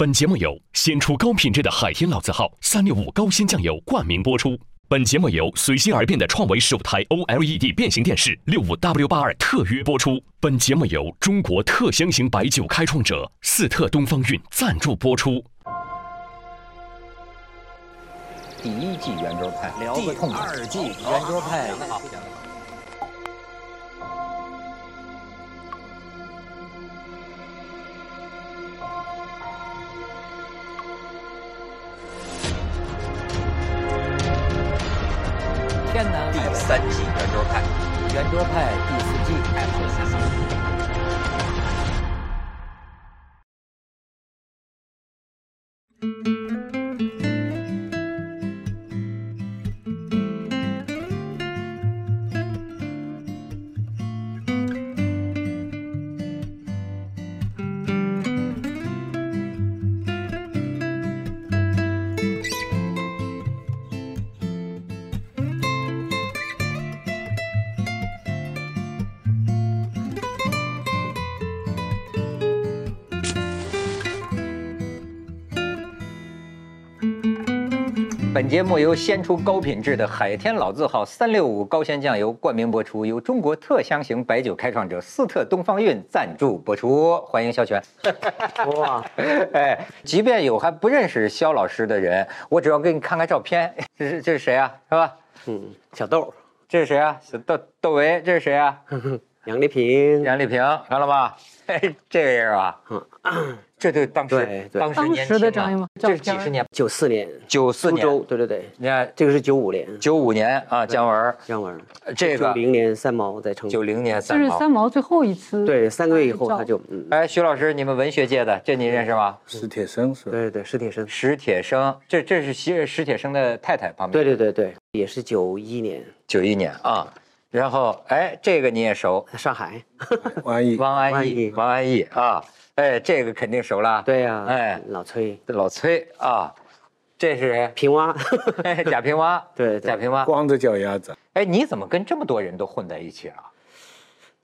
本节目由先出高品质的海天老字号三六五高鲜酱油冠名播出。本节目由随心而变的创维十五台 OLED 变形电视六五 W 八二特约播出。本节目由中国特香型白酒开创者四特东方韵赞助播出。第一季圆桌派，聊第个痛快。二季圆桌派，天南第三季圆桌派，圆桌派第四季。本节目由鲜出高品质的海天老字号三六五高鲜酱油冠名播出，由中国特香型白酒开创者四特东方韵赞助播出。欢迎肖全。哇，哎，即便有还不认识肖老师的人，我只要给你看看照片，这是这是谁啊？是吧？嗯，小豆，这是谁啊？小豆窦唯，这是谁啊？杨丽萍，杨丽萍，看了吧？嘿，这个人啊，这就当时当时年当时的轻啊张艺谋这是几十年，九四年，九四苏州年，，对对对，你看。这个是九五年，九五年啊，姜文，姜文，这个。九零年三毛在成。都，九零年三毛。这是三毛最后一次对，三个月以后他就，嗯，哎，徐老师，你们文学界的，这您认识吗？史铁生是吧？对对对，史铁生，史铁生，这这是史史铁生的太太旁边。对对对对，也是九一年，九一年啊。然后，哎，这个你也熟，上海，王安忆，王安忆王安忆啊，哎，这个肯定熟了。对呀，哎，老崔，老崔啊，这是谁？平蛙，哎，贾平凹。对对贾平凹。光着脚丫子，哎，你怎么跟这么多人都混在一起了？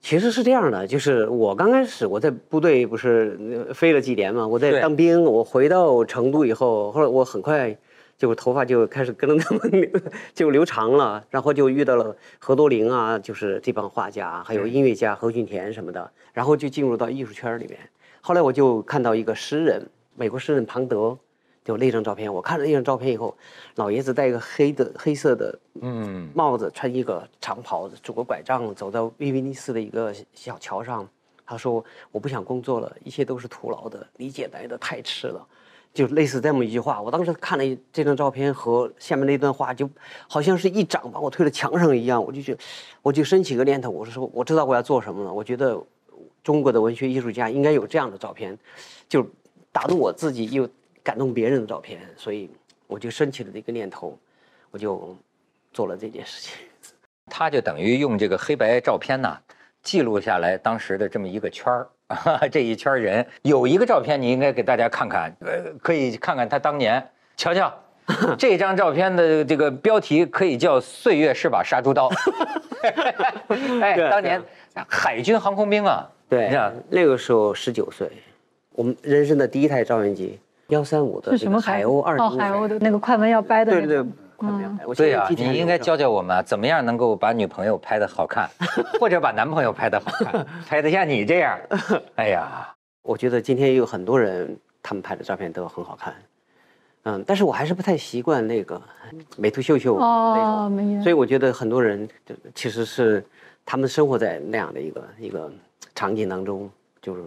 其实是这样的，就是我刚开始我在部队不是呃飞了几年嘛，我在当兵，我回到成都以后，后来我很快就头发就开始跟着他们留就留长了，然后就遇到了何多林啊，就是这帮画家，还有音乐家何俊田什么的，然后就进入到艺术圈里面。后来我就看到一个诗人，美国诗人庞德，就那张照片，我看了那张照片以后，老爷子戴一个黑的黑色的嗯，帽子，穿一个长袍子，拄个拐杖，走到威尼斯的一个小桥上。他说：“我不想工作了，一切都是徒劳的，理解来的太迟了。”就类似这么一句话。我当时看了这张照片和下面那段话，就好像是一掌把我推到墙上一样。我就觉，我就升起个念头，我是说，我知道我要做什么了。我觉得中国的文学艺术家应该有这样的照片，就打动我自己又感动别人的照片，所以我就升起了这个念头，我就做了这件事情。他就等于用这个黑白照片呐，记录下来当时的这么一个圈儿。这一圈人有一个照片，你应该给大家看看，呃，可以看看他当年，瞧瞧，这张照片的这个标题可以叫“岁月是把杀猪刀”。哎，当年海军航空兵啊，对你看，那个时候十九岁，我们人生的第一台照相机，幺三五的是什么海鸥二哦，海鸥的那个快门要掰的对对对那种，快没有我对呀、你应该教教我们啊怎么样能够把女朋友拍的好看，或者把男朋友拍的好看，拍得像你这样。哎呀，我觉得今天有很多人，他们拍的照片都很好看，嗯，但是我还是不太习惯那个美图秀秀那哦，种，没有所以我觉得很多人就其实是他们生活在那样的一个一个场景当中，就是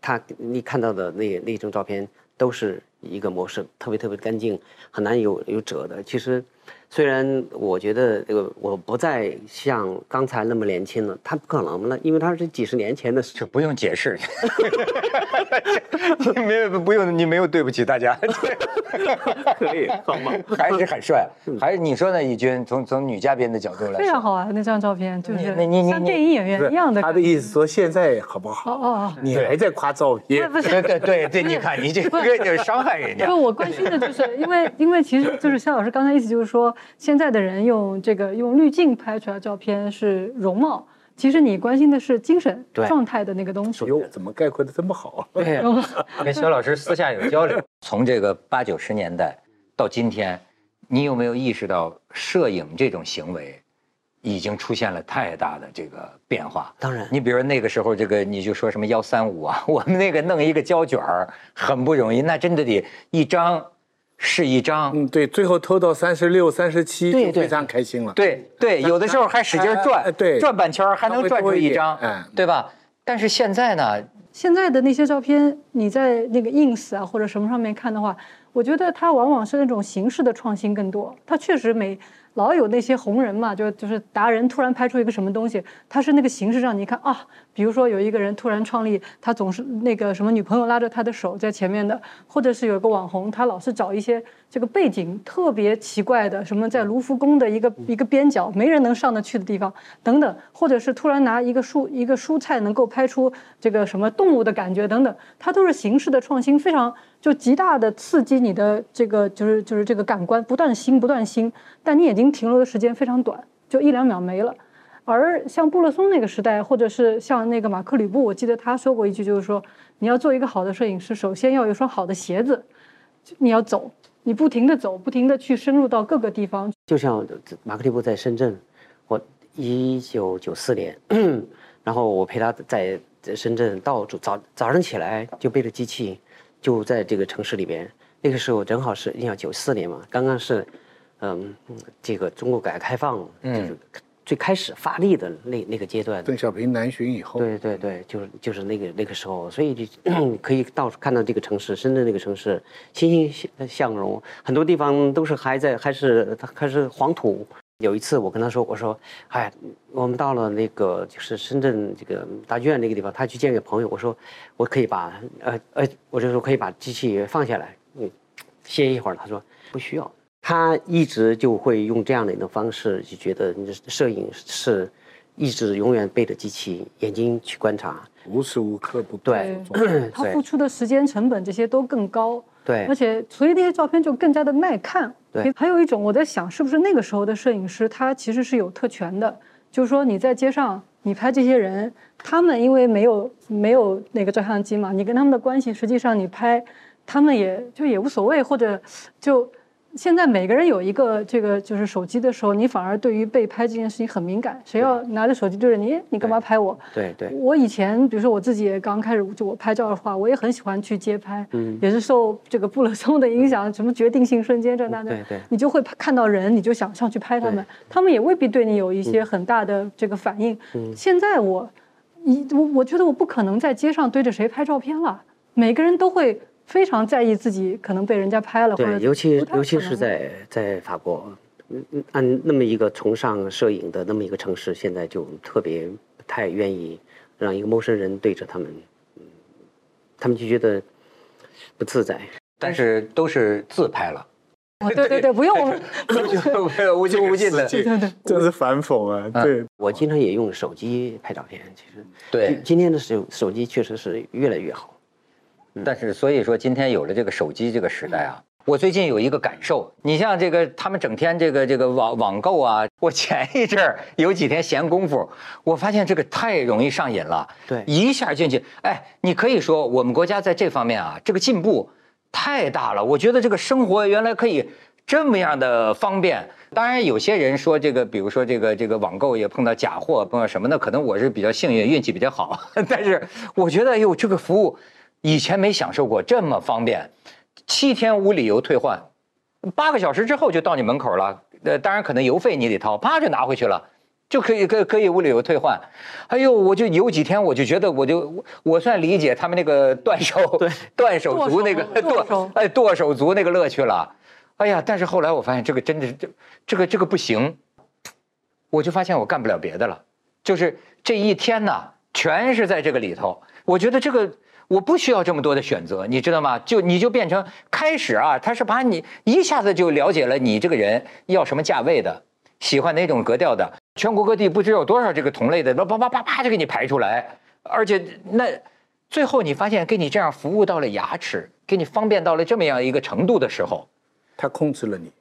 他你看到的那那张照片都是一个模式，特别特别干净，很难有有褶的。其实虽然我觉得这个我不再像刚才那么年轻了，他不可能了，因为他是几十年前的事。这不用解释，你没有不用，你没有对不起大家，可以，好吗？还是很帅，还是你说呢？义军从从女嘉宾的角度来说，非常好啊，那张照片就是你你你你像电影演员一样的他。的意思说现在好不哦好？哦哦，你还在夸照片，不是对对对对，你看你这个就是伤害人家不，。我关心的就是，因为因为其实就是肖老师刚才意思就是说，现在的人用这个用滤镜拍出来的照片是容貌，其实你关心的是精神状态的那个东西。哟，怎么概括的这么好？对，跟肖老师私下有交流。从这个八九十年代到今天，你有没有意识到摄影这种行为已经出现了太大的这个变化？当然你比如那个时候，这个你就说什么幺三五啊，我们那个弄一个胶卷儿很不容易，那真的得一张是一张。嗯，对，最后偷到三十六、三十七就非常开心了。对对，有的时候还使劲转对转半圈还能转出一张稍微多一点哎，对吧？但是现在呢，现在的那些照片，你在那个 ins 啊或者什么上面看的话，我觉得它往往是那种形式的创新更多。它确实每老有那些红人嘛，就就是达人突然拍出一个什么东西，它是那个形式让你一看啊，比如说有一个人突然创立，他总是那个什么女朋友拉着他的手在前面的，或者是有个网红，他老是找一些这个背景特别奇怪的，什么在卢浮宫的一个一个边角没人能上得去的地方等等，或者是突然拿一个蔬一个蔬菜能够拍出这个什么动物的感觉等等，它都是形式的创新，非常就极大的刺激你的这个就是就是这个感官，不断新不断新，但你眼睛停留的时间非常短，就一两秒没了。而像布勒松那个时代，或者是像那个马克吕布，我记得他说过一句，就是说你要做一个好的摄影师，首先要有一双好的鞋子，你要走，你不停的走，不停的去深入到各个地方。就像马克吕布在深圳，我一九九四年，然后我陪他在在深圳到处早早上起来就背着机器，就在这个城市里边。那个时候正好是你想九四年嘛，刚刚是，嗯，这个中国改革开放就是最开始发力的那那个阶段。邓小平南巡以后，对对对，就是就是那个那个时候，所以就 可以到处看到这个城市，深圳这个城市欣欣向荣，很多地方都是还在还是还是黄土。有一次我跟他说，我说，哎，我们到了那个就是深圳这个大剧院那个地方，他去见个朋友，我说我可以把呃呃，我就说可以把机器放下来，嗯，歇一会儿。他说不需要。他一直就会用这样的一种方式，就觉得你的摄影是一直永远背着机器，眼睛去观察。无时无刻不对他付出的时间成本这些都更高。对而且所以那些照片就更加的耐看。对还有一种我在想，是不是那个时候的摄影师他其实是有特权的，就是说你在街上你拍这些人，他们因为没有没有那个照相机嘛，你跟他们的关系实际上你拍，他们也就也无所谓，或者就。现在每个人有一个这个就是手机的时候，你反而对于被拍这件事情很敏感。谁要拿着手机对着你，你干嘛拍我？对对。我以前，比如说我自己也刚开始就我拍照的话，我也很喜欢去街拍，嗯。也是受这个布勒松的影响，什么决定性瞬间这那的，对对。你就会看到人，你就想上去拍他们，他们也未必对你有一些很大的这个反应。嗯。现在我，一我我觉得我不可能在街上对着谁拍照片了，每个人都会非常在意自己可能被人家拍了，对，尤其尤其是在在法国，嗯嗯按那么一个崇尚摄影的那么一个城市，现在就特别不太愿意让一个陌生人对着他们，嗯，他们就觉得不自在。但是都是自拍了，哦对对对，不用 我们，就无穷无尽的。对对对。真是反讽啊！对，我经常也用手机拍照片，其实对今今天的手手机确实是越来越好。但是所以说，今天有了这个手机这个时代啊，我最近有一个感受，你像这个他们整天这个这个网网购啊，我前一阵儿有几天闲工夫，我发现这个太容易上瘾了，对一下进去，哎，你可以说我们国家在这方面啊，这个进步太大了，我觉得这个生活原来可以。这么样的方便，当然有些人说这个，比如说这个这个网购也碰到假货，碰到什么呢？可能我是比较幸运，运气比较好。但是我觉得，哎呦，这个服务以前没享受过这么方便，七天无理由退换，八个小时之后就到你门口了。呃，当然可能邮费你得掏，啪就拿回去了。就可以可可以无理由退换，哎呦，我就有几天我就觉得我就我我算理解他们那个断手 断手族那个剁哎剁手族那个乐趣了，哎呀，但是后来我发现这个真的是这这个这个不行，我就发现我干不了别的了，就是这一天呢，全是在这个里头。我觉得这个我不需要这么多的选择，你知道吗？就你就变成开始啊，他是把你一下子就了解了你这个人要什么价位的，喜欢哪种格调的，全国各地不知有多少这个同类的，叭叭叭叭叭就给你排出来，而且那最后你发现给你这样服务到了牙齿，给你方便到了这么样一个程度的时候，他控制了你。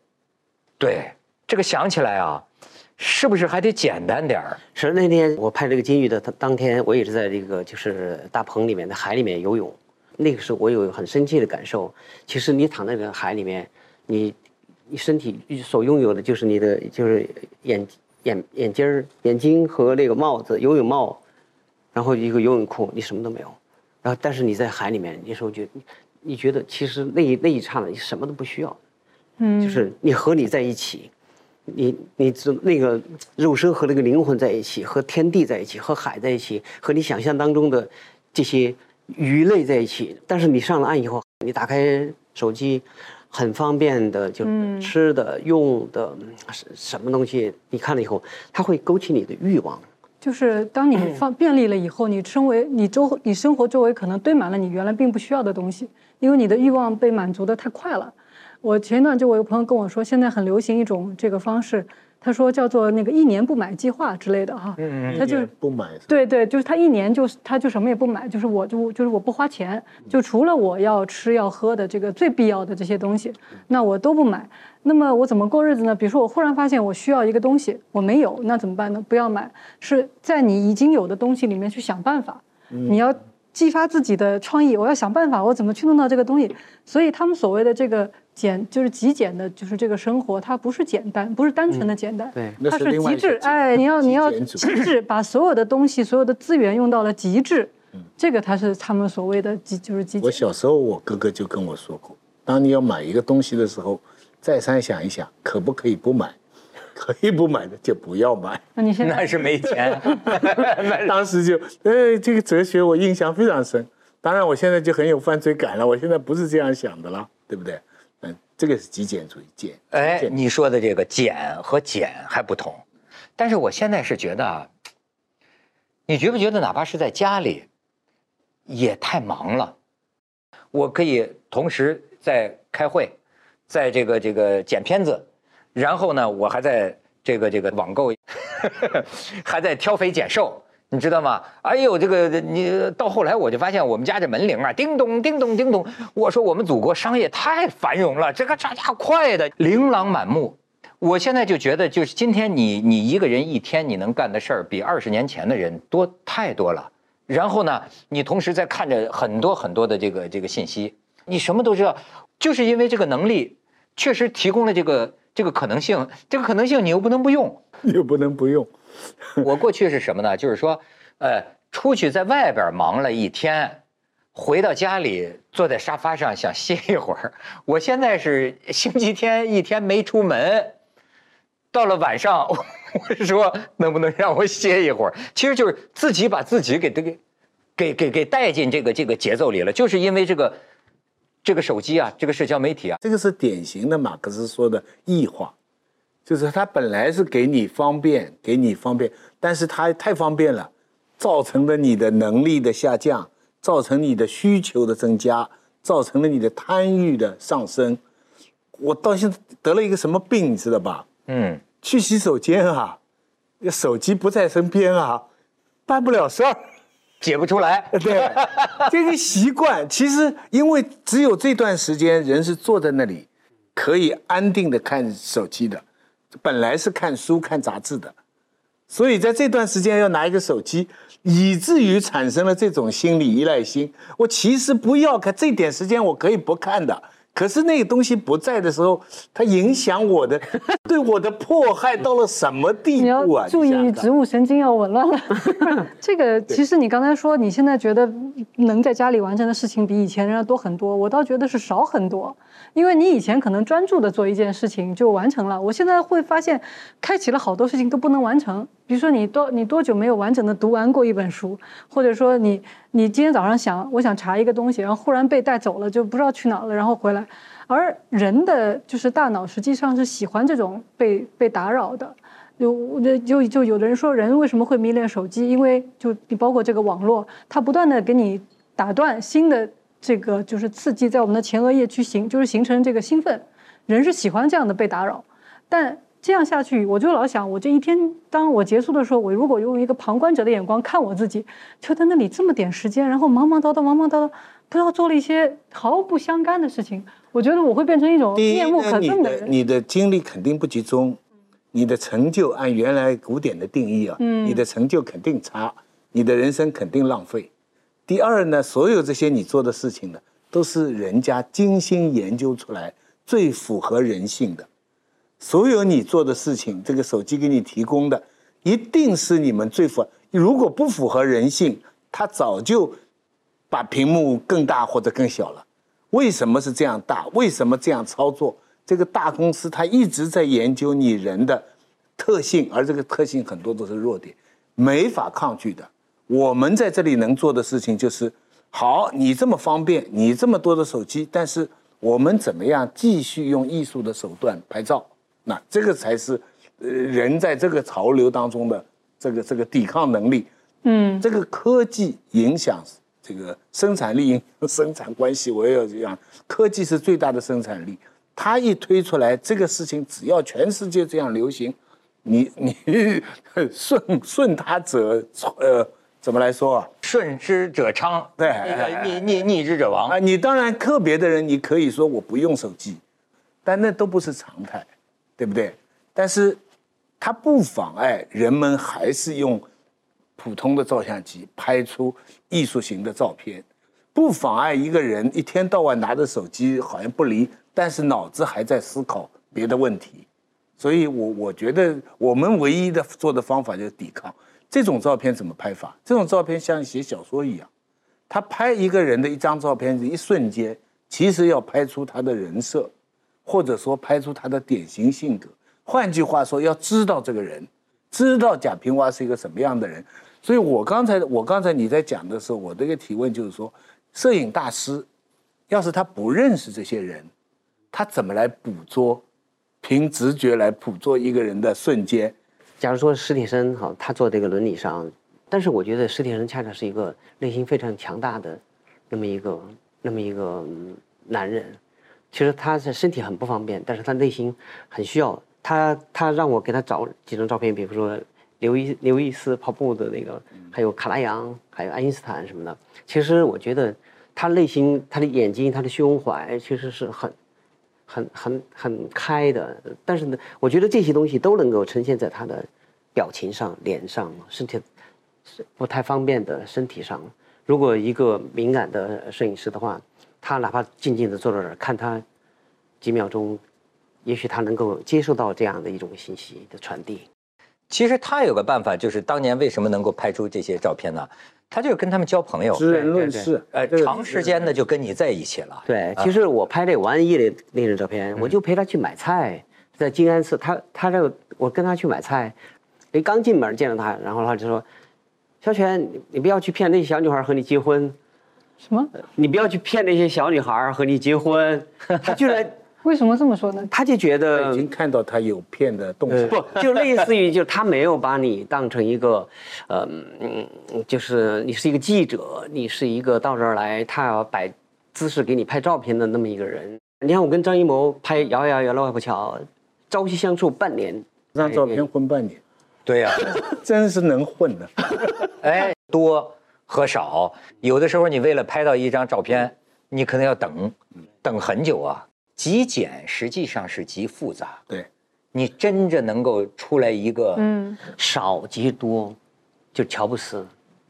对，这个想起来啊，是不是还得简单点儿？是那天我拍这个金鱼的当当天，我也是在这个就是大棚里面的海里面游泳，那个时候我有很深切的感受。其实你躺在这个海里面，你你身体所拥有的就是你的就是眼眼眼睛儿眼睛和那个帽子游泳帽，然后一个游泳裤，你什么都没有。然后但是你在海里面，那时候觉你觉得其实那一那一刹那你什么都不需要，嗯，就是你和你在一起。你你只那个肉身和那个灵魂在一起，和天地在一起，和海在一起，和你想象当中的这些鱼类在一起。但是你上了岸以后，你打开手机，很方便的，就吃的、用的，什什么东西，你看了以后，它会勾起你的欲望。就是当你方 便利了以后，你周围你周你生活周围可能堆满了你原来并不需要的东西，因为你的欲望被满足的太快了。我前一段就我有朋友跟我说，现在很流行一种这个方式，他说叫做那个一年不买计划之类的哈，嗯，他就不买，对对，就是他一年就是他就什么也不买，就是我就就是我不花钱，就除了我要吃要喝的这个最必要的这些东西，那我都不买。那么我怎么过日子呢？比如说我忽然发现我需要一个东西，我没有，那怎么办呢？不要买，是在你已经有的东西里面去想办法，你要激发自己的创意，我要想办法，我怎么去弄到这个东西。所以他们所谓的这个。简就是极简的，就是这个生活，它不是简单，不是单纯的简单，对，它是极致。哎，你要你要极致，把所有的东西、所有的资源用到了极致。嗯，这个它是他们所谓的极，就是极。我小时候，我哥哥就跟我说过，当你要买一个东西的时候，再三想一想，可不可以不买？可以不买的就不要买。那你现 在那是没钱。当时就，哎，这个哲学我印象非常深。当然，我现在就很有犯罪感了。我现在不是这样想的了，对不对？这个是极简主义，简。哎，你说的这个简和简还不同，但是我现在是觉得啊，你觉不觉得哪怕是在家里，也太忙了？我可以同时在开会，在这个这个剪片子，然后呢，我还在这个这个网购，还在挑肥拣瘦。你知道吗？哎呦，这个你到后来我就发现我们家这门铃啊，叮咚叮咚叮咚。我说我们祖国商业太繁荣了，这个这家快的琳琅满目。我现在就觉得，就是今天你你一个人一天你能干的事儿比二十年前的人多太多了。然后呢，你同时在看着很多很多的这个这个信息，你什么都知道，就是因为这个能力确实提供了这个这个可能性，这个可能性你又不能不用，又不能不用。我过去是什么呢？就是说，呃，出去在外边忙了一天，回到家里坐在沙发上想歇一会儿。我现在是星期天一天没出门，到了晚上，我说能不能让我歇一会儿？其实就是自己把自己给这个，给给给带进这个这个节奏里了。就是因为这个这个手机啊，这个社交媒体啊，这个是典型的马克思说的异化。就是它本来是给你方便，给你方便，但是它太方便了，造成了你的能力的下降，造成你的需求的增加，造成了你的贪欲的上升。我到现在得了一个什么病，你知道吧？嗯，去洗手间啊，手机不在身边啊，办不了事儿，解不出来。对，这个习惯其实因为只有这段时间人是坐在那里，可以安定的看手机的。本来是看书看杂志的，所以在这段时间要拿一个手机，以至于产生了这种心理依赖心。我其实不要看这点时间，我可以不看的。可是那个东西不在的时候，它影响我的，对我的迫害到了什么地步啊？注意植物神经要紊乱了。这个其实你刚才说，你现在觉得能在家里完成的事情比以前要多很多，我倒觉得是少很多。因为你以前可能专注的做一件事情就完成了，我现在会发现，开启了好多事情都不能完成。比如说你多你多久没有完整的读完过一本书，或者说你你今天早上想我想查一个东西，然后忽然被带走了，就不知道去哪了，然后回来。而人的就是大脑实际上是喜欢这种被被打扰的。就就就有的人说人为什么会迷恋手机？因为就你包括这个网络，它不断的给你打断新的。这个就是刺激在我们的前额叶去形，就是形成这个兴奋，人是喜欢这样的被打扰，但这样下去，我就老想，我这一天当我结束的时候，我如果用一个旁观者的眼光看我自己，就在那里这么点时间，然后忙忙叨叨，忙忙叨叨，不知道做了一些毫不相干的事情，我觉得我会变成一种面目可憎的人。你的精力肯定不集中，你的成就按原来古典的定义啊，嗯你的成就肯定差，你的人生肯定浪费。第二呢，所有这些你做的事情呢，都是人家精心研究出来最符合人性的。所有你做的事情，这个手机给你提供的，一定是你们最符。如果不符合人性，它早就把屏幕更大或者更小了。为什么是这样大？为什么这样操作？这个大公司它一直在研究你人的特性，而这个特性很多都是弱点，没法抗拒的。我们在这里能做的事情就是，好，你这么方便，你这么多的手机，但是我们怎么样继续用艺术的手段拍照？那这个才是，呃，人在这个潮流当中的这个这个抵抗能力。嗯，这个科技影响这个生产力、影响生产关系，我也要讲，科技是最大的生产力。它一推出来，这个事情只要全世界这样流行，你你 顺顺它者，呃，怎么来说啊？顺之者昌，对那个逆逆逆之者亡啊，。你当然个别的人，你可以说我不用手机，但那都不是常态，对不对？但是它不妨碍人们还是用普通的照相机拍出艺术型的照片，不妨碍一个人一天到晚拿着手机好像不离，但是脑子还在思考别的问题。所以我我觉得我们唯一的做的方法就是抵抗。这种照片怎么拍法？这种照片像写小说一样。他拍一个人的一张照片，一瞬间，其实要拍出他的人设，或者说拍出他的典型性格。换句话说，要知道这个人，知道贾平凹是一个什么样的人。所以我刚才我刚才你在讲的时候，我这个提问就是说，摄影大师，要是他不认识这些人，他怎么来捕捉，凭直觉来捕捉一个人的瞬间？假如说史铁生哈，他坐这个轮椅上，但是我觉得史铁生恰恰是一个内心非常强大的那么一个那么一个男人。其实他是身体很不方便，但是他内心很需要。他他让我给他找几张照片，比如说刘易刘易斯跑步的那个，还有卡拉扬，还有爱因斯坦什么的。其实我觉得他内心、他的眼睛、他的胸怀其实是很很很很开的，但是呢，我觉得这些东西都能够呈现在他的表情上、脸上、身体是不太方便的身体上。如果一个敏感的摄影师的话，他哪怕静静的坐在这儿看他几秒钟，也许他能够接受到这样的一种信息的传递。其实他有个办法，就是当年为什么能够拍出这些照片呢？他就是跟他们交朋友，知人论对事，哎，长时间的就跟你在一起了。对，其实我拍这王安忆的那张照片，我就陪他去买菜，在静安寺，他他这个我跟他去买菜，哎，刚进门见到他，然后他就说：“小泉，你你不要去骗那些小女孩和你结婚，什么？你不要去骗那些小女孩和你结婚。”他居然为什么这么说呢？他就觉得已经看到他有骗的动向。不，就类似于，就他没有把你当成一个，呃，嗯，就是你是一个记者，你是一个到这儿来，他要摆姿势给你拍照片的那么一个人。你看我跟张艺谋拍《摇摇摇老外婆桥》，朝夕相处半年，这张照片混半年，对呀、真是能混的。哎，多和少，有的时候你为了拍到一张照片，你可能要等，等很久啊。极简实际上是极复杂，对，你真正能够出来一个，嗯，少即多，就乔布斯，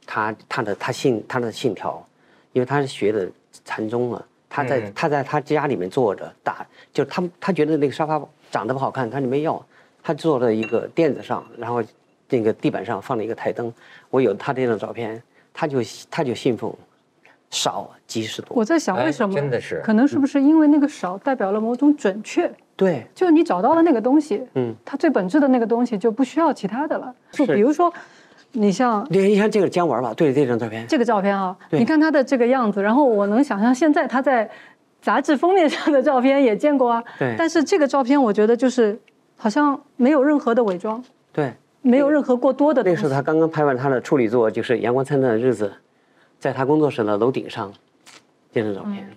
他他的他信他的信条，因为他是学的禅宗嘛，他在、嗯。他在他家里面坐着打，就他他觉得那个沙发长得不好看，他就没要，他坐在一个垫子上，然后那个地板上放了一个台灯，我有他这张照片，他就他就信奉少即是多，我在想哎为什么？真的是可能是不是因为那个少代表了某种准确？对，就你找到了那个东西，嗯，它最本质的那个东西就不需要其他的了。就比如说，你像你你看这个姜文吧，对这张照片，这个照片啊，你看他的这个样子，然后我能想象现在他在杂志封面上的照片也见过啊。对但是这个照片我觉得就是好像没有任何的伪装，对，没有任何过多的东西。那个时候他刚刚拍完他的处女作，就是《阳光灿烂的日子》，在他工作室的楼顶上，这张照片。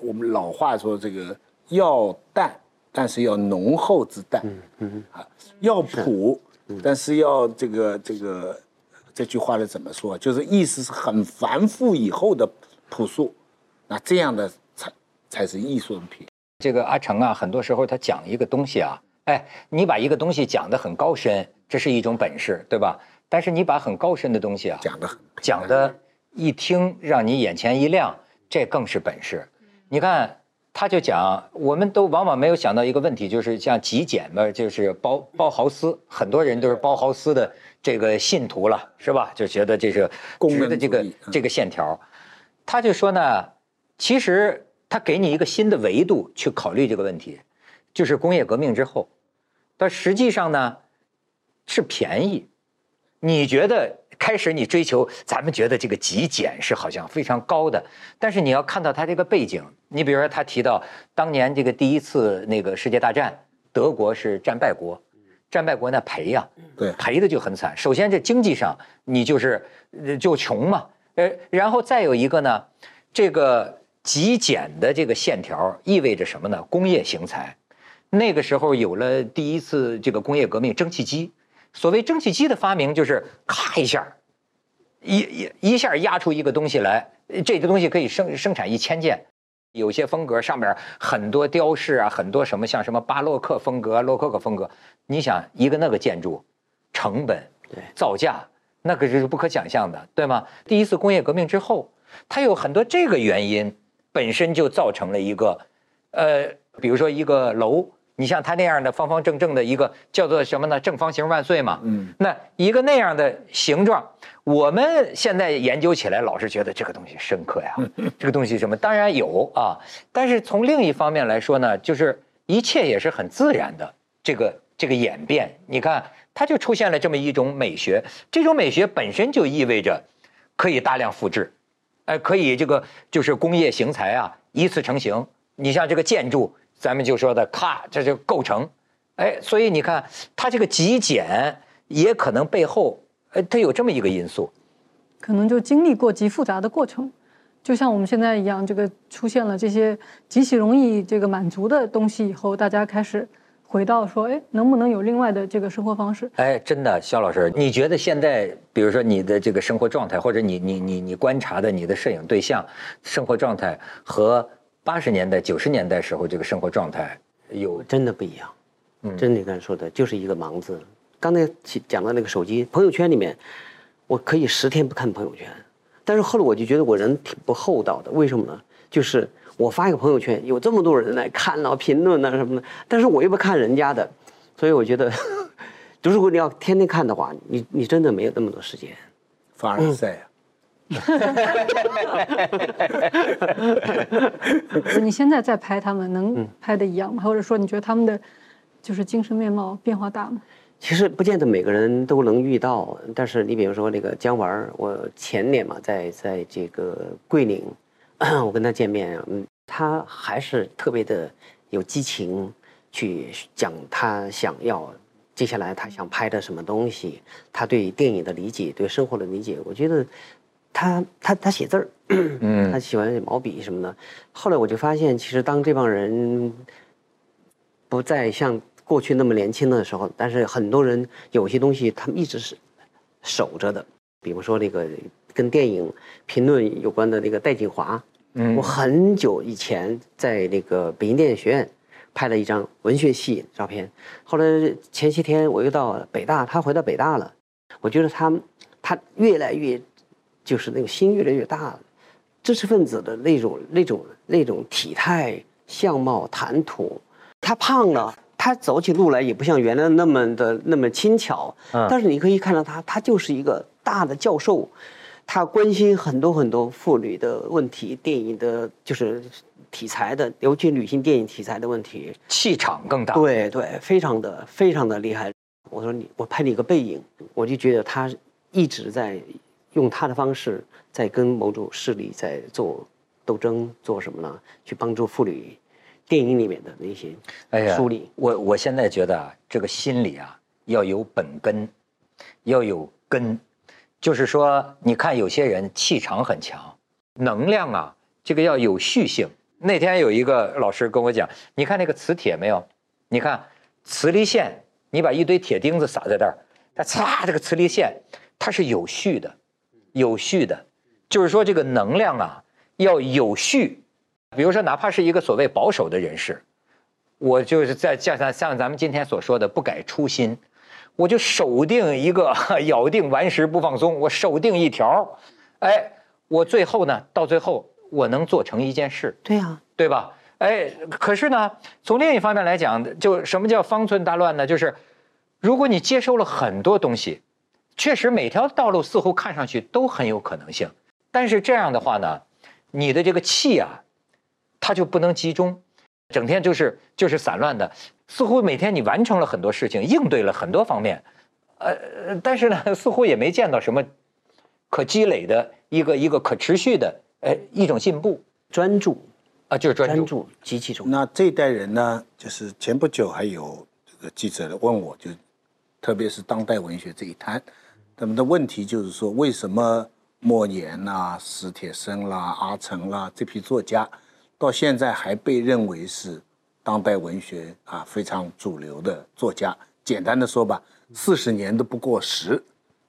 我们老话说这个要淡，但是要浓厚之淡。嗯嗯啊，要朴，但是要这个这个这句话的怎么说？就是意思是很繁复以后的朴素，那这样的才才是艺术品。这个阿成啊，很多时候他讲一个东西啊，哎，你把一个东西讲得很高深，这是一种本事，对吧？但是你把很高深的东西啊讲的很讲的一听让你眼前一亮，这更是本事。你看，他就讲，我们都往往没有想到一个问题，就是像极简嘛，就是包包豪斯，很多人都是包豪斯的这个信徒了，是吧？就觉得这是功能直的这个这个线条，他就说呢，其实他给你一个新的维度去考虑这个问题，就是工业革命之后，但实际上呢是便宜。你觉得开始你追求，咱们觉得这个极简是好像非常高的，但是你要看到它这个背景，你比如说他提到当年这个第一次那个世界大战，德国是战败国，战败国那赔呀、对赔的就很惨。首先这经济上你就是呃就穷嘛，呃，然后再有一个呢，这个极简的这个线条意味着什么呢？工业型材，那个时候有了第一次这个工业革命，蒸汽机。所谓蒸汽机的发明，就是咔一下，一一一下压出一个东西来，这个东西可以生生产一千件。有些风格上面很多雕饰啊，很多什么像什么巴洛克风格、洛可可风格，你想一个那个建筑，成本、对造价，那可是不可想象的，对吗？第一次工业革命之后，它有很多这个原因，本身就造成了一个，呃，比如说一个楼，你像它那样的方方正正的一个叫做什么呢？正方形万岁嘛，嗯，那一个那样的形状，我们现在研究起来，老是觉得这个东西深刻呀，这个东西什么？当然有啊，但是从另一方面来说呢，就是一切也是很自然的这个这个演变。你看，它就出现了这么一种美学，这种美学本身就意味着可以大量复制，哎，可以这个就是工业型材啊，依次成型。你像这个建筑，咱们就说的咔，这就构成，哎，所以你看它这个极简也可能背后，哎，它有这么一个因素。可能就经历过极复杂的过程，就像我们现在一样，这个出现了这些极其容易这个满足的东西以后，大家开始回到说，哎，能不能有另外的这个生活方式？哎，真的，肖老师，你觉得现在，比如说你的这个生活状态，或者你你你你观察的你的摄影对象生活状态和八十年代、九十年代时候这个生活状态有真的不一样。嗯真的你刚才说的就是一个忙字。刚才讲到那个手机朋友圈里面，我可以十天不看朋友圈，但是后来我就觉得我人挺不厚道的。为什么呢？就是我发一个朋友圈，有这么多人来看啊、评论啊什么的，但是我又不看人家的，所以我觉得，如果你要天天看的话，你你真的没有那么多时间。凡尔赛啊，你现在在拍他们，嗯能拍的一样吗？或者说，你觉得他们的就是精神面貌变化大吗？其实不见得每个人都能遇到，但是你比如说那个姜文儿，我前年嘛，在在这个桂林，我跟他见面，嗯，他还是特别的有激情，去讲他想要接下来他想拍的什么东西，他对电影的理解，对生活的理解，我觉得他他他写字儿，嗯他喜欢毛笔什么的。后来我就发现，其实当这帮人不再像过去那么年轻的时候，但是很多人有些东西他们一直是守着的，比如说那个跟电影评论有关的那个戴锦华，嗯。我很久以前在那个北京电影学院拍了一张文学系照片，后来前些天我又到北大，他回到北大了，我觉得他他越来越就是那个心越来越大了，知识分子的那种那种那种体态、相貌、谈吐，他胖了。他走起路来也不像原来那么的那么轻巧，嗯但是你可以看到他，他就是一个大的教授，他关心很多很多妇女的问题，电影的就是题材的，尤其女性电影题材的问题。气场更大。对对，非常的非常的厉害。我说你，我拍你一个背影，我就觉得他一直在用他的方式在跟某种势力在做斗争，做什么呢？去帮助妇女。电影里面的那些哎呀梳理，我我现在觉得啊，这个心理啊要有本根，要有根，就是说，你看有些人气场很强，能量啊，这个要有序性。那天有一个老师跟我讲，你看那个磁铁没有？你看磁力线，你把一堆铁钉子撒在这儿，它嚓，这个磁力线它是有序的，有序的，就是说这个能量啊要有序。比如说，哪怕是一个所谓保守的人士，我就是在像像像咱们今天所说的不改初心，我就守定一个 咬定顽石不放松，我守定一条，哎，我最后呢，到最后我能做成一件事，对呀、对吧？哎，可是呢，从另一方面来讲，就什么叫方寸大乱呢？就是如果你接收了很多东西，确实每条道路似乎看上去都很有可能性，但是这样的话呢，你的这个气啊，它就不能集中，整天就是就是散乱的，似乎每天你完成了很多事情，应对了很多方面，呃，但是呢，似乎也没见到什么可积累的一个一个可持续的，呃，一种进步专注，啊，就是专注。专注极其重要。那这一代人呢，就是前不久还有这个记者问我，就特别是当代文学这一摊，那么的问题就是说，为什么莫言啦、史铁生啦、阿城啦这批作家，到现在还被认为是当代文学啊非常主流的作家？简单的说吧，四十年都不过时，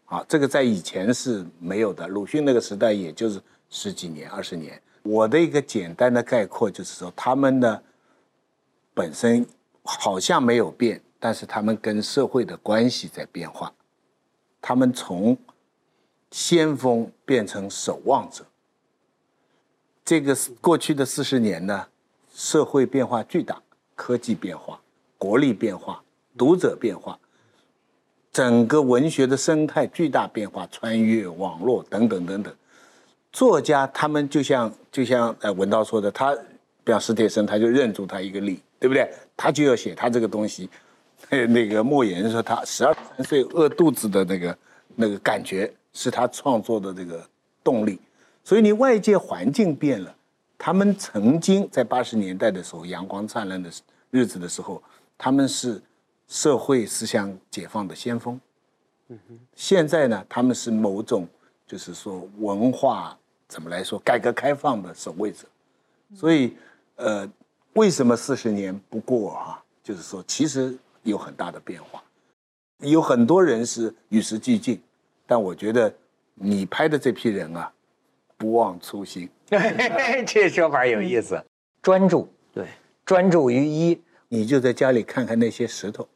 啊，这个在以前是没有的。鲁迅那个时代也就是十几年、二十年。我的一个简单的概括就是说，他们的本身好像没有变，但是他们跟社会的关系在变化。他们从先锋变成守望者。这个过去的四十年呢，社会变化巨大，科技变化、国力变化、读者变化，整个文学的生态巨大变化，穿越网络等等等等。作家他们就像就像呃文道说的，他比方史铁生，他就认住他一个力，对不对？他就要写他这个东西。呃 那个莫言说他十二三岁饿肚子的那个那个感觉是他创作的这个动力。所以你外界环境变了，他们曾经在八十年代的时候阳光灿烂的日子的时候，他们是社会思想解放的先锋。现在呢，他们是某种就是说文化怎么来说改革开放的守卫者，所以呃，为什么四十年不过啊？就是说，其实有很大的变化，有很多人是与时俱进，但我觉得你拍的这批人啊，不忘初心。这说法有意思，专注，对，专注于一，你就在家里看看那些石头，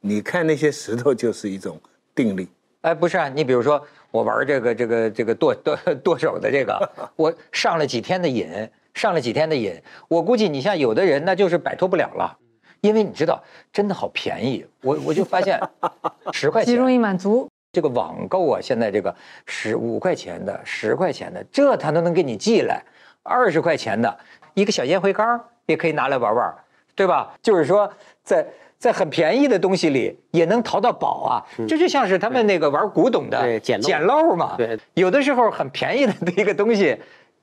你看那些石头就是一种定力。哎，不是啊，你比如说我玩这个这个这个剁剁剁手的这个，我上了几天的瘾，上了几天的瘾，我估计你像有的人那就是摆脱不了了，因为你知道真的好便宜，我我就发现 十块钱极容易满足。这个网购啊，现在这个十五块钱的、十块钱的，这他都能给你寄来；二十块钱的一个小烟灰缸也可以拿来玩玩，对吧？就是说，在在很便宜的东西里也能淘到宝啊！这就像是他们那个玩古董的捡漏嘛。对，有的时候很便宜的一个东西。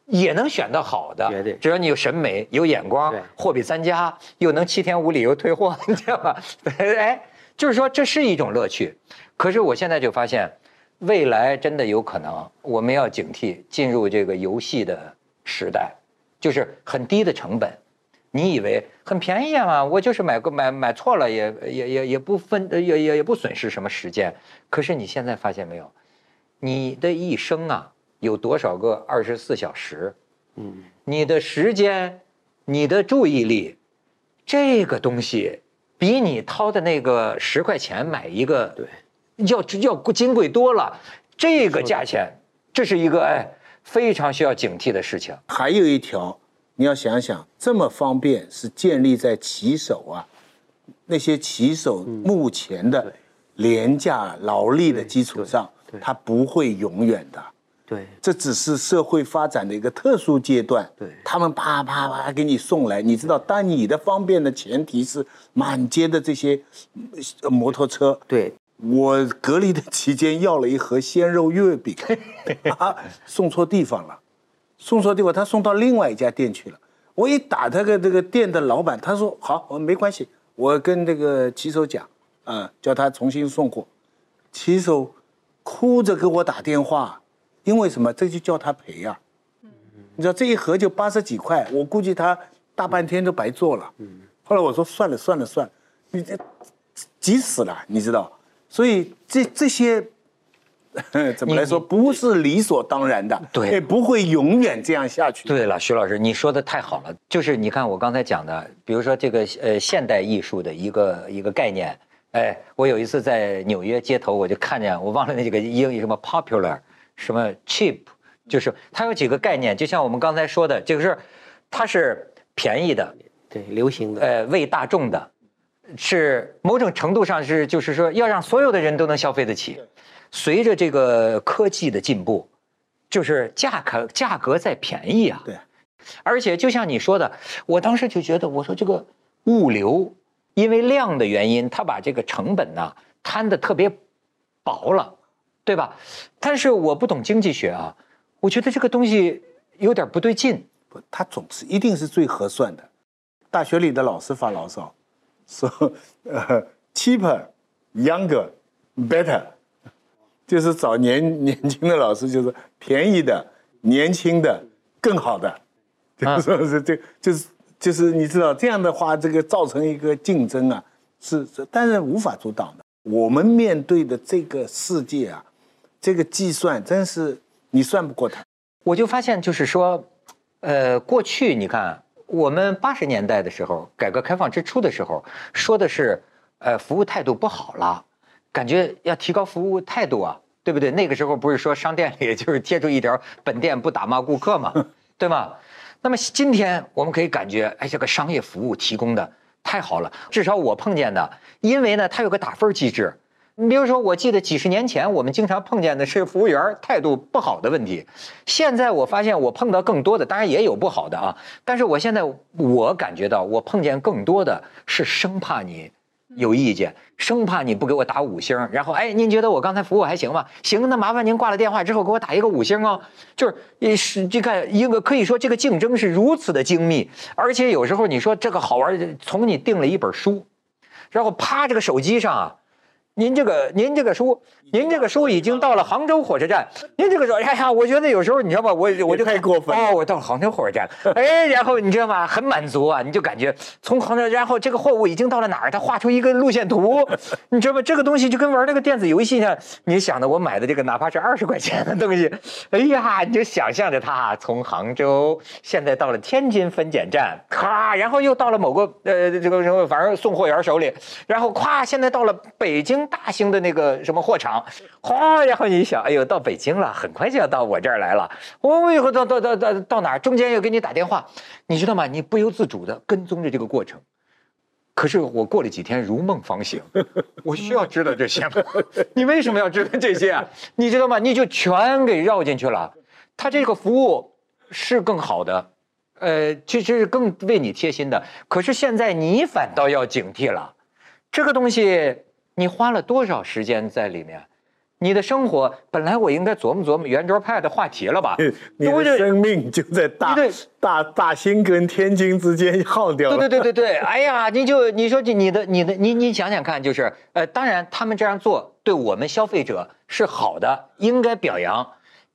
也能选到好的绝对，只要你有审美、有眼光，货比三家，又能七天无理由退货，你知道吧？哎，就是说这是一种乐趣。可是我现在就发现，未来真的有可能，我们要警惕进入这个游戏的时代，就是很低的成本。你以为很便宜啊？我就是买个买买错了也也也也不分也也也不损失什么时间。可是你现在发现没有，你的一生啊，有多少个二十四小时？嗯，你的时间，你的注意力，这个东西比你掏的那个十块钱买一个对要要金贵多了。这个价钱，这是一个哎非常需要警惕的事情。还有一条，你要想想，这么方便是建立在骑手啊，那些骑手目前的廉价劳力的基础上，它不会永远的。对，这只是社会发展的一个特殊阶段。对他们啪啪啪给你送来，你知道，但你的方便的前提是满街的这些呃摩托车。对，我隔离的期间要了一盒鲜肉月饼，啊，送错地方了，送错地方，他送到另外一家店去了。我一打他个这个店的老板，他说好，我没关系，我跟这个骑手讲，啊、叫他重新送货。骑手哭着给我打电话，因为什么？这就叫他赔呀、你知道这一盒就八十几块，我估计他大半天都白做了。后来我说算了算了算了，你这急死了，你知道？所以这这些 怎么来说，不是理所当然的，对也不会永远这样下去。对了，徐老师，你说的太好了。就是你看我刚才讲的，比如说这个呃现代艺术的一个一个概念。哎，我有一次在纽约街头，我就看见，我忘了那几个英语什么 popular，什么 cheap，就是它有几个概念，就像我们刚才说的，就是它是便宜的，对，流行的，呃，为大众的，是某种程度上是就是说要让所有的人都能消费得起。随着这个科技的进步，就是价格价格在便宜啊。对，而且就像你说的，我当时就觉得，我说这个物流因为量的原因，它把这个成本呢摊的特别薄了，对吧？但是我不懂经济学啊，我觉得这个东西有点不对劲。不，它总是一定是最合算的。大学里的老师发牢骚说，呃，cheaper, younger, better，就是找年年轻的老师，就是便宜的、年轻的、更好的，就是说是这，就是就是你知道这样的话，这个造成一个竞争啊，是是，但是无法阻挡的。我们面对的这个世界啊，这个计算真是你算不过他。我就发现，就是说，呃，过去你看，我们八十年代的时候，改革开放之初的时候，说的是，呃，服务态度不好了，感觉要提高服务态度啊，对不对？那个时候不是说商店里就是贴出一条“本店不打骂顾客”嘛，对吗？那么今天我们可以感觉，哎，这个商业服务提供的太好了，至少我碰见的，因为呢，它有个打分机制。你比如说，我记得几十年前我们经常碰见的是服务员态度不好的问题，现在我发现我碰到更多的，当然也有不好的啊，但是我现在我感觉到我碰见更多的是生怕你有意见，生怕你不给我打五星，然后哎，您觉得我刚才服务还行吗？行，那麻烦您挂了电话之后给我打一个五星哦。就是也是这个一个可以说这个竞争是如此的精密，而且有时候你说这个好玩，从你订了一本书，然后啪这个手机上啊。您这个，您这个书，您这个书已经到了杭州火车站。您这个说，哎呀，我觉得有时候你知道吧，我我就太过分哦，我到杭州火车站，哎，然后你知道吗？很满足啊，你就感觉从杭州，然后这个货物已经到了哪儿，他画出一个路线图，你知道吗？这个东西就跟玩那个电子游戏一样，你想的我买的这个哪怕是二十块钱的东西，哎呀，你就想象着它从杭州现在到了天津分拣站，咔，然后又到了某个呃这个什么，反正送货员手里，然后咵，现在到了北京。大兴的那个什么货场，哗，然后你想，哎呦，到北京了，很快就要到我这儿来了。我以后到到到到到哪儿，中间又给你打电话，你知道吗？你不由自主的跟踪着这个过程。可是我过了几天如梦方醒，我需要知道这些吗？你为什么要知道这些啊？你知道吗？你就全给绕进去了。他这个服务是更好的，呃，其实是更为你贴心的。可是现在你反倒要警惕了，这个东西。你花了多少时间在里面？你的生活本来我应该琢磨琢磨圆桌派的话题了吧？你的生命就在大大大兴跟天津之间耗掉了。对对对对对，哎呀，你就你说你的你的你你想想看，就是呃，当然他们这样做对我们消费者是好的，应该表扬。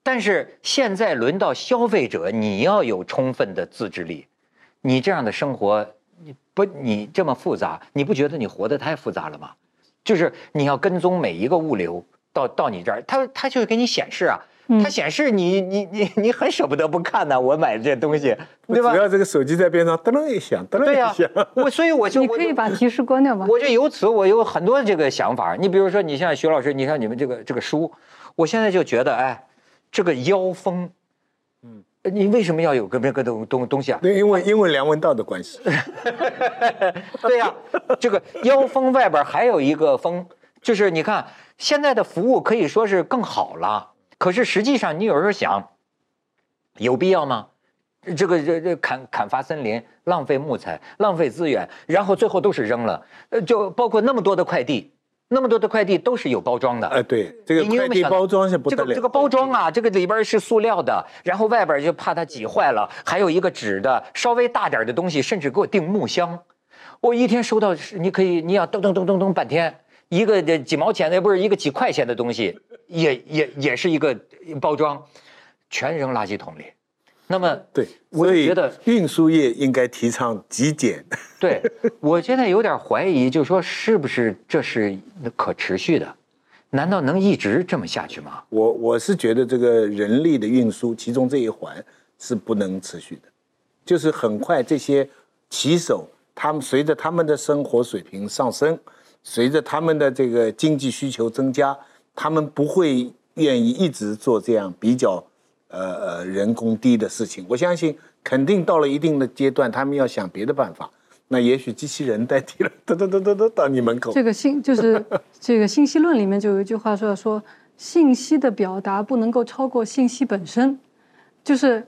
但是现在轮到消费者，你要有充分的自制力。你这样的生活，你不你这么复杂，你不觉得你活得太复杂了吗？就是你要跟踪每一个物流到到你这儿，它它就给你显示啊，它显示你你你你很舍不得不看呢，我买的这东西，对吧？只要这个手机在边上，噔噔一响，噔噔一响。我所以我就你可以把提示关掉吧？我就由此我有很多这个想法。你比如说，你像徐老师，你像你们这个这个书，我现在就觉得，哎，这个腰封，嗯，你为什么要有个这个东东东西啊？对，因为因为梁文道的关系。对呀，这个腰封外边还有一个封，就是你看现在的服务可以说是更好了。可是实际上，你有时候想，有必要吗？这个这这砍砍伐森林，浪费木材，浪费资源，然后最后都是扔了。呃，就包括那么多的快递，那么多的快递都是有包装的。哎，对，这个快递包装是不得了。这个这个包装啊，这个里边是塑料的，然后外边就怕它挤坏了，还有一个纸的，稍微大点的东西，甚至给我订木箱。我一天收到，你可以你要咚咚咚咚咚半天，一个几毛钱的不是一个几块钱的东西，也也也是一个包装，全扔垃圾桶里。那么对，我觉得运输业应该提倡极简。对，我现在有点怀疑，就是说是不是这是可持续的？难道能一直这么下去吗？我我是觉得这个人力的运输，其中这一环是不能持续的，就是很快这些骑手，他们随着他们的生活水平上升，随着他们的这个经济需求增加，他们不会愿意一直做这样比较呃呃人工低的事情。我相信，肯定到了一定的阶段，他们要想别的办法。那也许机器人代替了，噔噔噔噔噔到你门口。这个信就是这个信息论里面就有一句话说说，信息的表达不能够超过信息本身，就是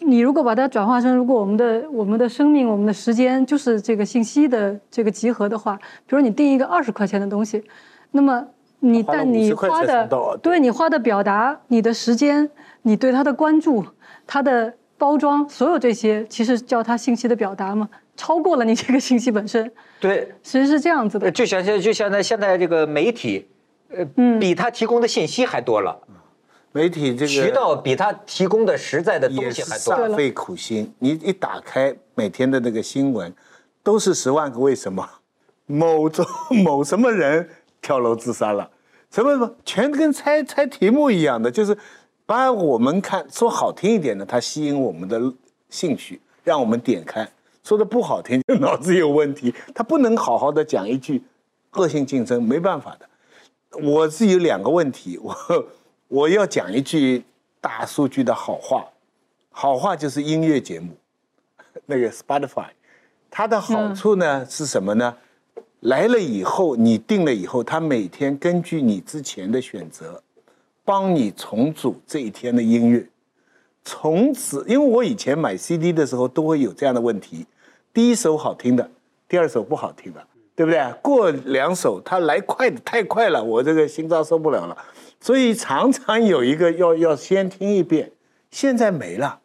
你如果把它转化成，如果我们的我们的生命、我们的时间就是这个信息的这个集合的话，比如你定一个二十块钱的东西，那么你但你50块花的对你花的表达、你的时间、你对他的关注、他的包装，所有这些，其实叫他信息的表达嘛，超过了你这个信息本身，对，其实是这样子的。就像现就像在现在这个媒体，呃，嗯比他提供的信息还多了，媒体这个渠道比他提供的实在的东西还多。煞费苦心。你一打开每天的那个新闻，都是十万个为什么，某种 某什么人跳楼自杀了，什么什么，全跟猜猜题目一样的，就是把我们看说好听一点呢，它吸引我们的兴趣，让我们点开；说的不好听，就脑子有问题，它不能好好的讲一句恶性竞争，没办法的。我是有两个问题，我我要讲一句大数据的好话，好话就是音乐节目，那个 Spotify，它的好处呢、是什么呢？来了以后，你定了以后，它每天根据你之前的选择，帮你重组这一天的音乐。从此，因为我以前买 CD 的时候都会有这样的问题：第一首好听的，第二首不好听的，对不对？过两首它来快的太快了，我这个心脏受不了了，所以常常有一个要要先听一遍。现在没了，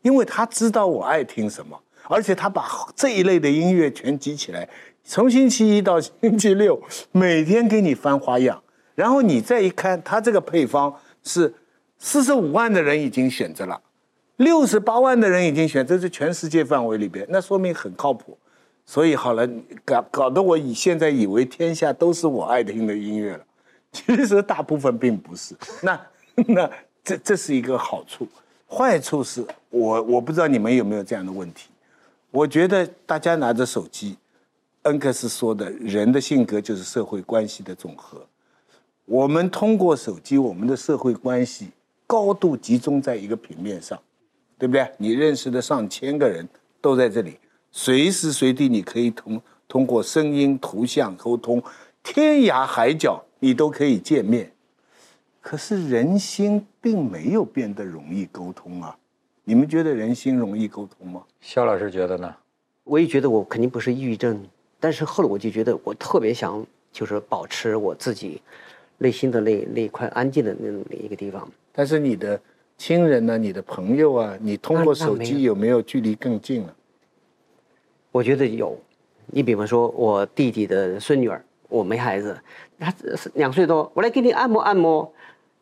因为他知道我爱听什么，而且他把这一类的音乐全集起来，从星期一到星期六，每天给你翻花样。然后你再一看，他这个配方是四十五万的人已经选择了，六十八万的人已经选，这是全世界范围里边，那说明很靠谱。所以好了，搞搞得我以现在以为天下都是我爱听的音乐了，其实大部分并不是。那 那这这是一个好处，坏处是我我不知道你们有没有这样的问题。我觉得大家拿着手机，恩格斯说的人的性格就是社会关系的总和。我们通过手机，我们的社会关系高度集中在一个平面上，对不对？你认识的上千个人都在这里，随时随地你可以通通过声音、图像沟通，天涯海角你都可以见面。可是人心并没有变得容易沟通啊！你们觉得人心容易沟通吗？肖老师觉得呢？我也觉得我肯定不是抑郁症，但是后来我就觉得我特别想就是保持我自己内心的那那一块安静的那那一个地方。但是你的亲人呢、你的朋友啊，你通过手机有没有距离更近了？我觉得有，你比方说我弟弟的孙女儿，我没孩子，他两岁多，我来给你按摩按摩，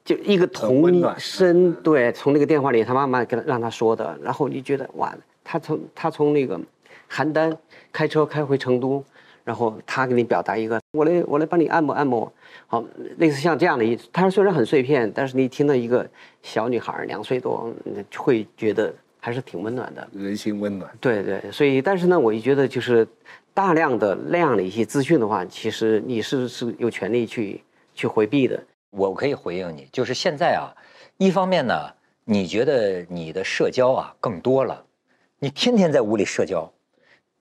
就一个童声，对，从那个电话里他妈妈跟他让他说的，然后你觉得哇，他从他从那个邯郸开车开回成都，然后他给你表达一个，我来我来帮你按摩按摩，好，类似像这样的一，他虽然很碎片，但是你听到一个小女孩两岁多，嗯会觉得还是挺温暖的。人心温暖。对对，所以但是呢，我就觉得就是大量的那样的一些资讯的话，其实你是是有权利去去回避的。我可以回应你，就是现在啊，一方面呢，你觉得你的社交啊更多了，你天天在屋里社交，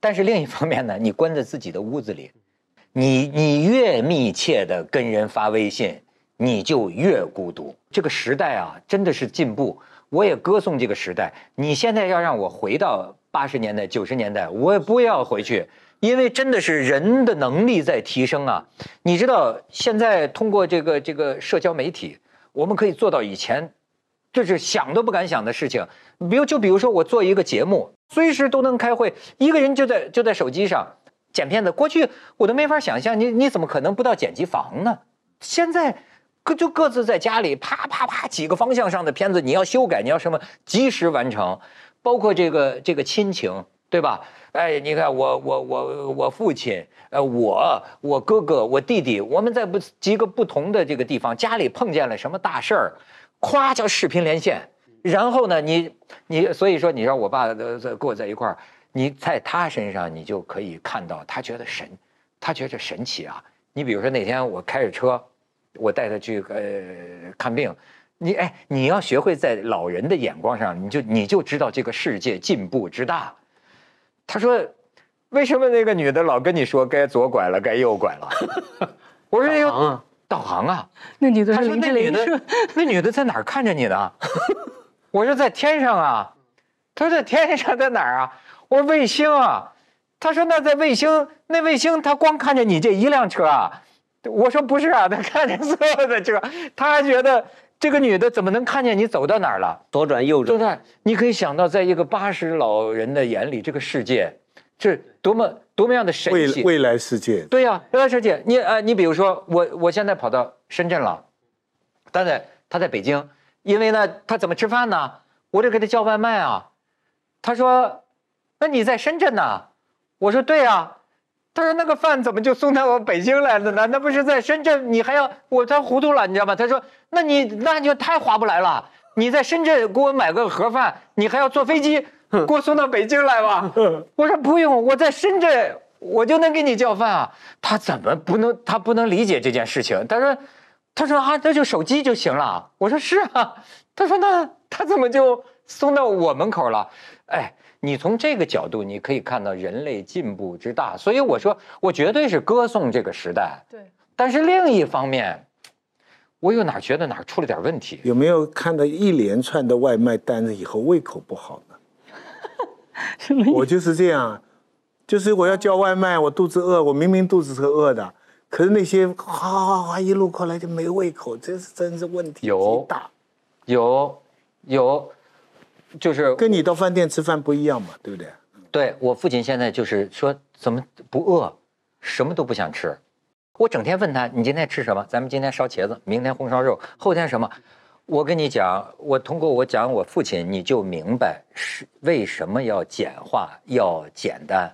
但是另一方面呢，你关在自己的屋子里，你你越密切的跟人发微信，你就越孤独。这个时代啊，真的是进步，我也歌颂这个时代。你现在要让我回到八十年代、九十年代，我也不要回去，因为真的是人的能力在提升啊。你知道，现在通过这个这个社交媒体，我们可以做到以前这是想都不敢想的事情。比如，就比如说我做一个节目，随时都能开会，一个人就在就在手机上剪片子。过去我都没法想象，你你怎么可能不到剪辑房呢？现在各就各自在家里，啪啪啪几个方向上的片子，你要修改，你要什么及时完成，包括这个这个亲情，对吧？哎，你看我我我我父亲，呃，我我哥哥我弟弟，我们在不几个不同的这个地方，家里碰见了什么大事儿，咵叫视频连线，然后呢，你你所以说你让我爸呃跟我在一块儿，你在他身上你就可以看到他觉得神，他觉得神奇啊。你比如说那天我开着车，我带他去呃看病，你哎你要学会在老人的眼光上，你就你就知道这个世界进步之大。他说：“为什么那个女的老跟你说该左拐了，该右拐了？” 我说：“有导航啊，导航啊。”那女的他说那女的那女的在哪儿看着你呢？我说在天上啊。他说在天上在哪儿啊？我说卫星啊。他说那在卫星，那卫星他光看见你这一辆车啊。我说不是啊，他看见所有的车，他还觉得这个女的怎么能看见你走到哪儿了？左转右转，对不对？你可以想到，在一个八十老人的眼里，这个世界是多么多么样的神奇。未未来世界，对呀、未来世界，你呃，你比如说我，我现在跑到深圳了，但在他在北京，因为呢，他怎么吃饭呢？我得给他叫外卖啊。他说：“那你在深圳呢？”我说：“对啊、他说：“那个饭怎么就送到我北京来了呢？那不是在深圳，你还要我他糊涂了，你知道吗？”他说：“那你那就太划不来了。你在深圳给我买个盒饭，你还要坐飞机给我送到北京来吧？”我说：“不用，我在深圳我就能给你叫饭啊。”他怎么不能？他不能理解这件事情。他说：“他说啊，那就手机就行了。”我说：“是啊。”他说：“那他怎么就送到我门口了？”哎，你从这个角度，你可以看到人类进步之大。所以我说，我绝对是歌颂这个时代。对，但是另一方面，我又哪儿觉得哪儿出了点问题？有没有看到一连串的外卖单子以后胃口不好呢？什么我就是这样，就是我要叫外卖，我肚子饿，我明明肚子是饿的，可是那些哗哗哗一路过来就没胃口，这是真是问题有极大。有，有，就是跟你到饭店吃饭不一样嘛，对不对？对我父亲现在就是说怎么不饿，什么都不想吃。我整天问他你今天吃什么？咱们今天烧茄子，明天红烧肉，后天什么？我跟你讲，我通过我讲我父亲，你就明白是为什么要简化，要简单。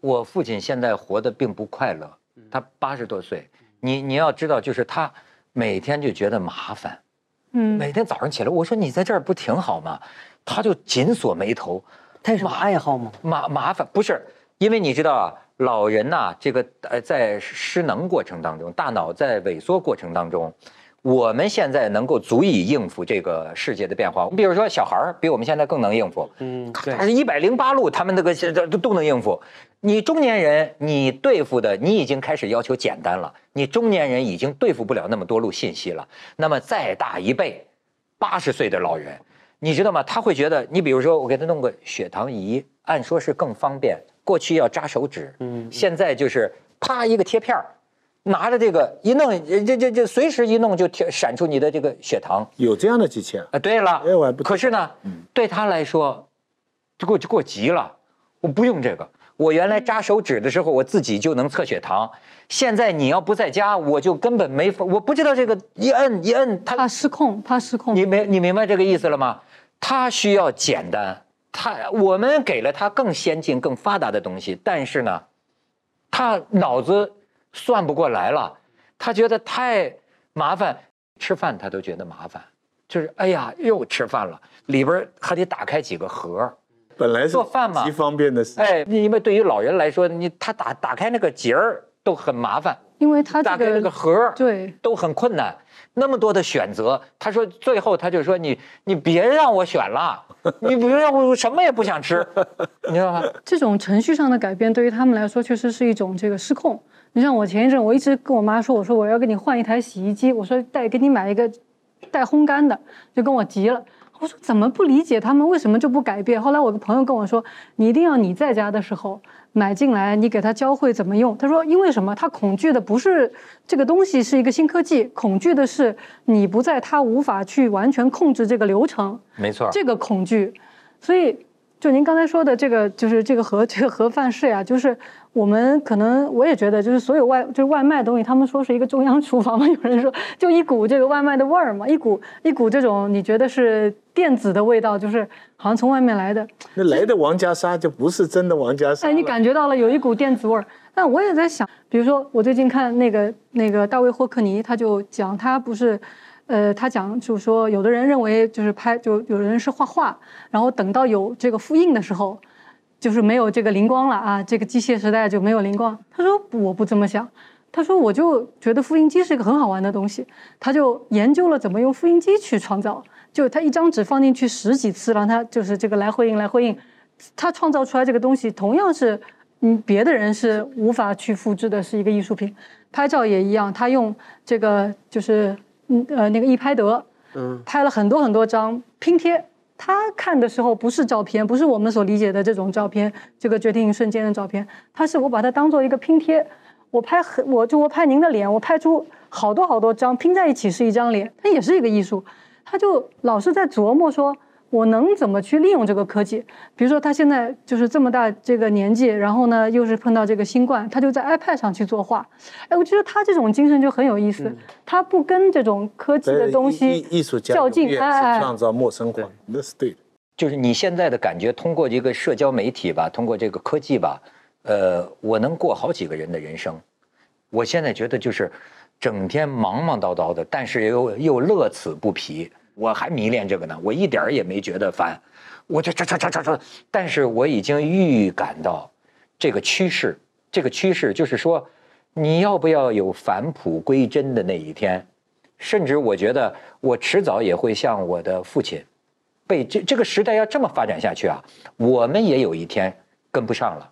我父亲现在活得并不快乐，他八十多岁，你你要知道，就是他每天就觉得麻烦，嗯，每天早上起来，我说你在这儿不挺好吗？他就紧锁眉头，他有什么爱好吗？麻麻烦不是，因为你知道啊，老人呐、这个呃，在失能过程当中，大脑在萎缩过程当中，我们现在能够足以应付这个世界的变化。你比如说小孩儿比我们现在更能应付，嗯，对他，是一百零八路，他们那个现在都都能应付。你中年人，你对付的你已经开始要求简单了，你中年人已经对付不了那么多路信息了。那么再大一倍，八十岁的老人，你知道吗？他会觉得，你比如说我给他弄个血糖仪，按说是更方便，过去要扎手指，嗯现在就是啪一个贴片儿，拿着这个一弄，这这这随时一弄就贴闪出你的这个血糖。有这样的机器啊？啊，对了，哎我还不可是呢，对他来说，就给我就给我急了，我不用这个。我原来扎手指的时候，我自己就能测血糖，现在你要不在家，我就根本没法，我不知道这个一摁一摁，它怕失控，怕失控。你明你明白这个意思了吗？它需要简单，它我们给了它更先进、更发达的东西，但是呢，他脑子算不过来了，他觉得太麻烦，吃饭他都觉得麻烦，就是哎呀又吃饭了，里边还得打开几个盒，本来是做饭嘛极方便的事。哎，因为对于老人来说，你他打打开那个结儿都很麻烦，因为他这打开那个个盒儿对都很困难，那么多的选择。他说最后他就说你你别让我选了，你别让我什么也不想吃，你知道吗？这种程序上的改变，对于他们来说确实是一种这个失控。你像我前一阵，我一直跟我妈说，我说我要给你换一台洗衣机，我说带给你买一个带烘干的，就跟我急了。我说怎么不理解他们为什么就不改变？后来我个朋友跟我说，你一定要你在家的时候买进来，你给他教会怎么用。他说因为什么？他恐惧的不是这个东西是一个新科技，恐惧的是你不在，他无法去完全控制这个流程。没错，这个恐惧，所以就您刚才说的这个，就是这个盒这个盒饭式呀，就是我们可能我也觉得，就是所有外就是外卖东西，他们说是一个中央厨房嘛，有人说就一股这个外卖的味儿嘛，一股一股这种你觉得是电子的味道，就是好像从外面来的。那来的王家沙就不是真的王家沙了。哎，你感觉到了有一股电子味儿。但我也在想，比如说我最近看那个那个大卫霍克尼，他就讲他不是。呃，他讲就是说，有的人认为就是拍，就有人是画画，然后等到有这个复印的时候，就是没有这个灵光了啊，这个机械时代就没有灵光。他说我不这么想，他说我就觉得复印机是一个很好玩的东西，他就研究了怎么用复印机去创造，就他一张纸放进去十几次，让他就是这个来回印来回印，他创造出来这个东西同样是嗯别的人是无法去复制的，是一个艺术品。拍照也一样，他用这个就是。嗯呃，那个易拍得，嗯，拍了很多很多张拼贴。他看的时候不是照片，不是我们所理解的这种照片，这个决定瞬间的照片。他是我把它当做一个拼贴，我拍很，我就我拍您的脸，我拍出好多好多张拼在一起是一张脸，它也是一个艺术。他就老是在琢磨说。我能怎么去利用这个科技？比如说，他现在就是这么大这个年纪，然后呢，又是碰到这个新冠，他就在 iPad 上去作画。哎，我觉得他这种精神就很有意思，他不跟这种科技的东西艺术家较劲，哎，创造陌生化，那是对的。就是你现在的感觉，通过这个社交媒体吧，通过这个科技吧，呃，我能过好几个人的人生。我现在觉得就是整天忙忙叨叨的，但是又又乐此不疲。我还迷恋这个呢，我一点儿也没觉得烦，我就这这这这这，但是我已经预感到这个趋势，这个趋势就是说，你要不要有返璞归真的那一天？甚至我觉得我迟早也会像我的父亲，被这这个时代要这么发展下去啊，我们也有一天跟不上了，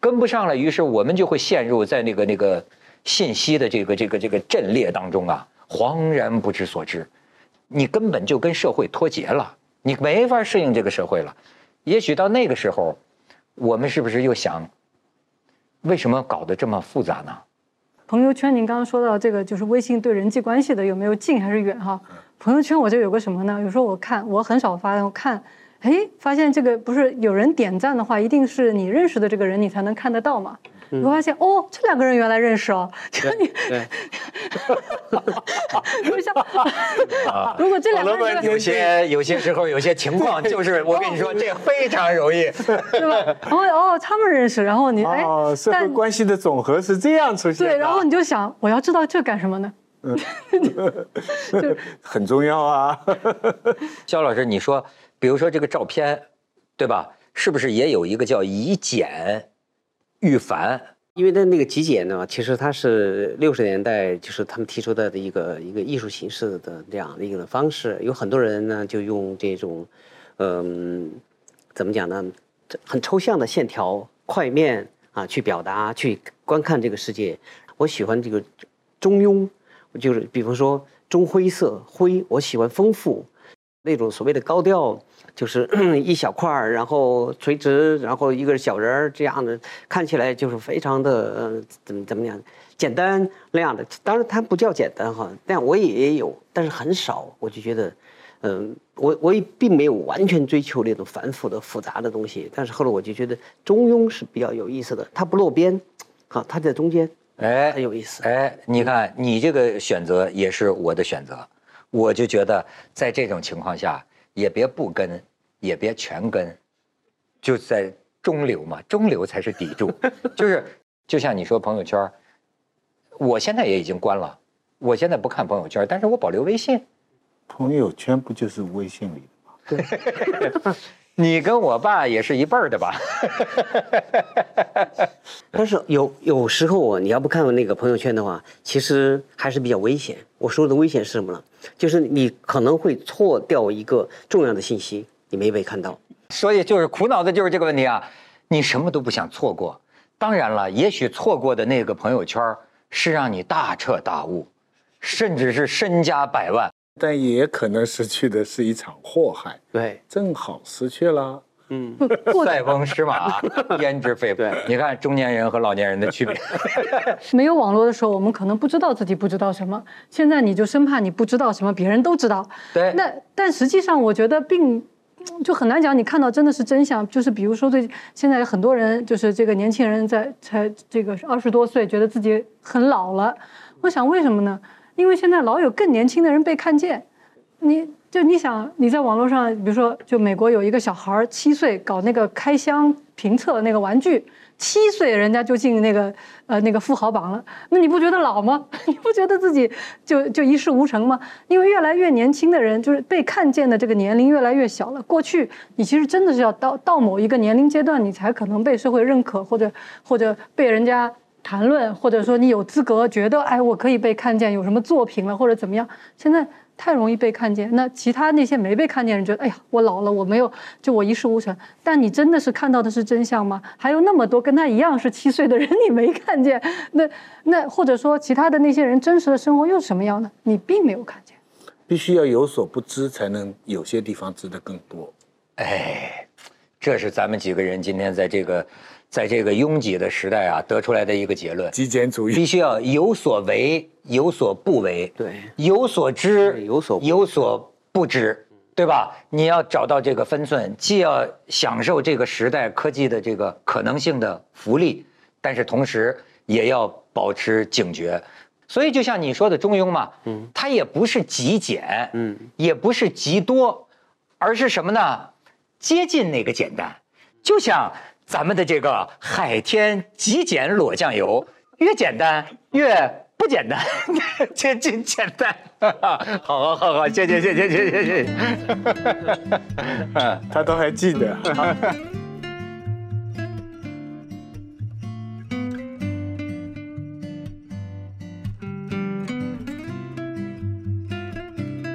跟不上了，于是我们就会陷入在那个那个信息的这个这个这个阵列当中啊，恍然不知所知。你根本就跟社会脱节了，你没法适应这个社会了。也许到那个时候，我们是不是又想，为什么搞得这么复杂呢？朋友圈，您刚刚说到这个，就是微信对人际关系的有没有近还是远哈？朋友圈我就有个什么呢？有时候我看，我很少发，我看，哎，发现这个不是有人点赞的话，一定是你认识的这个人，你才能看得到嘛。你会发现哦，这两个人原来认识哦，就你，就像，如果这两个人有些有些时候有些情况，就是我跟你说，这非常容易，对吧？然后哦，他们认识，然后你哎，社会关系的总和是这样出现对，然后你就想，我要知道这干什么呢？嗯，就 很重要啊。肖老师，你说，比如说这个照片，对吧？是不是也有一个叫以简？预繁，因为它那个极简呢，其实它是六十年代就是他们提出的的一个一个艺术形式的这样的一个方式。有很多人呢就用这种，嗯，怎么讲呢？很抽象的线条、块面啊去表达、去观看这个世界。我喜欢这个中庸，就是比方说中灰色灰，我喜欢丰富那种所谓的高调。就是 一小块儿，然后垂直，然后一个小人儿这样的，看起来就是非常的怎么怎么样，简单那样的。当然它不叫简单哈，但我也有，但是很少。我就觉得，嗯，我我也并没有完全追求那种繁复的复杂的东西。但是后来我就觉得中庸是比较有意思的，它不落边，好，它在中间，哎，很有意思。哎，你看你这个选择也是我的选择，我就觉得在这种情况下。也别不跟，也别全跟，就在中流嘛，中流才是砥柱。就是，就像你说朋友圈，我现在也已经关了，我现在不看朋友圈，但是我保留微信。朋友圈不就是微信里的吗？你跟我爸也是一辈儿的吧？但是有有时候啊你要不看那个朋友圈的话，其实还是比较危险。我说的危险是什么呢？就是你可能会错掉一个重要的信息，你没被看到。所以就是苦恼的就是这个问题啊！你什么都不想错过。当然了，也许错过的那个朋友圈是让你大彻大悟，甚至是身家百万。但也可能失去的是一场祸害，对，正好失去了。嗯，塞翁失马，焉知非福？你看中年人和老年人的区别。没有网络的时候，我们可能不知道自己不知道什么。现在你就生怕你不知道什么，别人都知道。对。那但实际上，我觉得并就很难讲，你看到真的是真相。就是比如说，最现在很多人就是这个年轻人在才这个二十多岁，觉得自己很老了。我想为什么呢？因为现在老有更年轻的人被看见。你就你想你在网络上，比如说，就美国有一个小孩儿七岁搞那个开箱评测那个玩具。七岁人家就进那个呃那个富豪榜了，那你不觉得老吗？你不觉得自己就就一事无成吗？因为越来越年轻的人，就是被看见的这个年龄越来越小了。过去你其实真的是要到到某一个年龄阶段，你才可能被社会认可，或者或者被人家谈论，或者说你有资格觉得哎我可以被看见，有什么作品了或者怎么样。现在。太容易被看见，那其他那些没被看见人觉得，哎呀，我老了，我没有，就我一事无成。但你真的是看到的是真相吗？还有那么多跟他一样是七岁的人，你没看见？那那或者说其他的那些人真实的生活又是什么样的？你并没有看见。必须要有所不知，才能有些地方知得更多。哎，这是咱们几个人今天在这个。在这个拥挤的时代啊，得出来的一个结论：极简主义必须要有所为，有所不为，对，有所知，有所有所不知，对吧？你要找到这个分寸，既要享受这个时代科技的这个可能性的福利，但是同时也要保持警觉。所以，就像你说的中庸嘛，嗯，它也不是极简，嗯，也不是极多，而是什么呢？接近那个简单，就像。咱们的这个海天极简裸酱油，越简单越不简单，这真简单。好好好好，谢谢谢谢谢谢谢谢。他都还记得。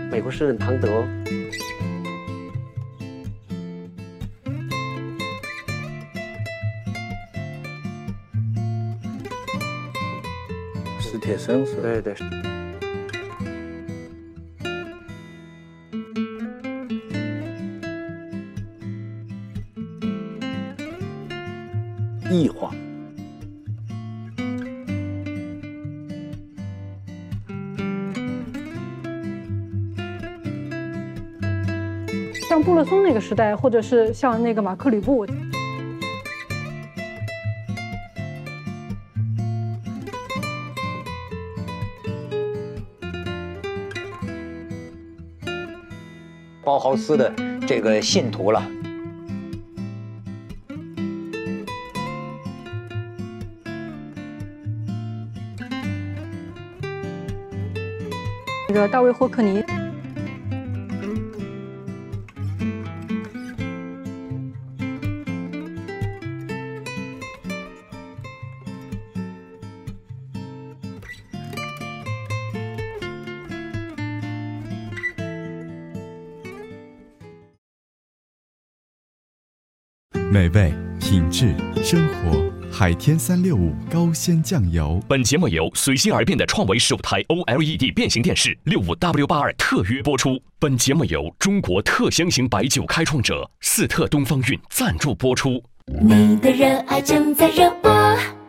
美国诗人唐德。铁生是对对。异化。像布勒松那个时代，或者是像那个马克吕布。包豪斯的这个信徒了。那个大卫霍克尼。海天三六五高鲜酱油。本节目由随心而变的创维十五台 OLED 变形电视六五 W 八二特约播出。本节目由中国特香型白酒开创者四特东方韵赞助播出。你的热爱正在热播。